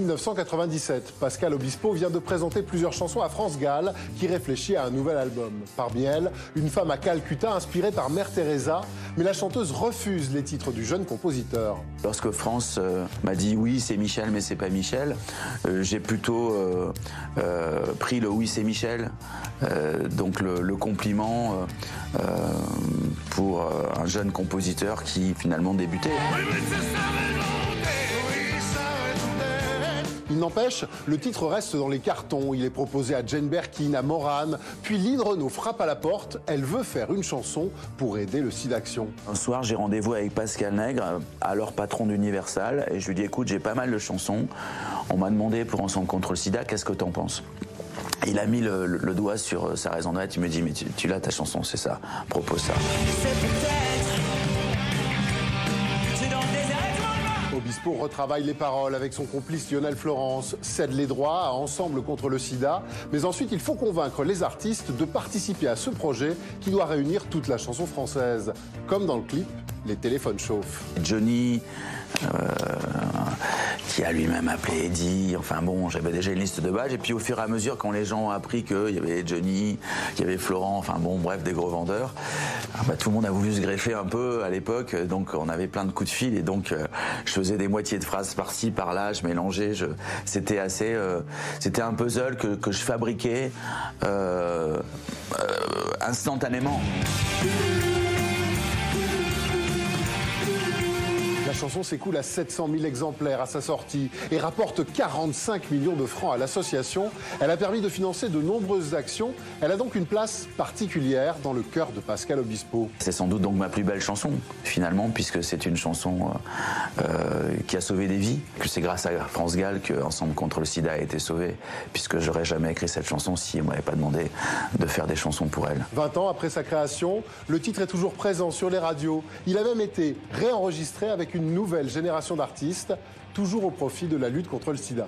1997, Pascal Obispo vient de présenter plusieurs chansons à France Gall qui réfléchit à un nouvel album. Parmi elles, Une femme à Calcutta inspirée par Mère Teresa, mais la chanteuse refuse les titres du jeune compositeur. Lorsque France euh, m'a dit oui c'est Michel mais c'est pas Michel, euh, j'ai plutôt euh, pris le oui c'est Michel, donc le, le compliment pour un jeune compositeur qui finalement débutait. Il n'empêche, le titre reste dans les cartons. Il est proposé à Jane Birkin, à Morane. Puis Lynn Renault frappe à la porte. Elle veut faire une chanson pour aider le SIDAction. Un soir, j'ai rendez-vous avec Pascal Nègre, alors patron d'Universal, et je lui dis écoute, j'ai pas mal de chansons. On m'a demandé pour Ensemble contre le sida, qu'est-ce que t'en penses? Il a mis le, doigt sur sa raison d'être. Il me dit Mais tu, tu l'as ta chanson, c'est ça. Propose ça. Retravaille les paroles avec son complice Lionel Florence, cède les droits à Ensemble contre le sida. Mais ensuite, il faut convaincre les artistes de participer à ce projet qui doit réunir toute la chanson française. Comme dans le clip, les téléphones chauffent. Johnny, euh, qui a lui-même appelé Eddie. Enfin bon, j'avais déjà une liste de badges. Et puis au fur et à mesure, quand les gens ont appris qu'il y avait Johnny, qu'il y avait Florent, enfin bon, bref, des gros vendeurs, ah bah, tout le monde a voulu se greffer un peu à l'époque. Donc on avait plein de coups de fil et donc euh, je faisais des moitiés de phrases par-ci, par-là, je mélangeais. C'était assez, euh, c'était un puzzle que, que je fabriquais instantanément. La chanson s'écoule à 700 000 exemplaires à sa sortie et rapporte 45 millions de francs à l'association. Elle a permis de financer de nombreuses actions. Elle a donc une place particulière dans le cœur de Pascal Obispo. C'est sans doute donc ma plus belle chanson, finalement, puisque c'est une chanson euh, euh, qui a sauvé des vies, que c'est grâce à France Gall que Ensemble contre le sida a été sauvé, puisque j'aurais jamais écrit cette chanson si elle m'avait pas demandé de faire des chansons pour elle. 20 ans après sa création, le titre est toujours présent sur les radios. Il a même été réenregistré avec une une nouvelle génération d'artistes, toujours au profit de la lutte contre le sida.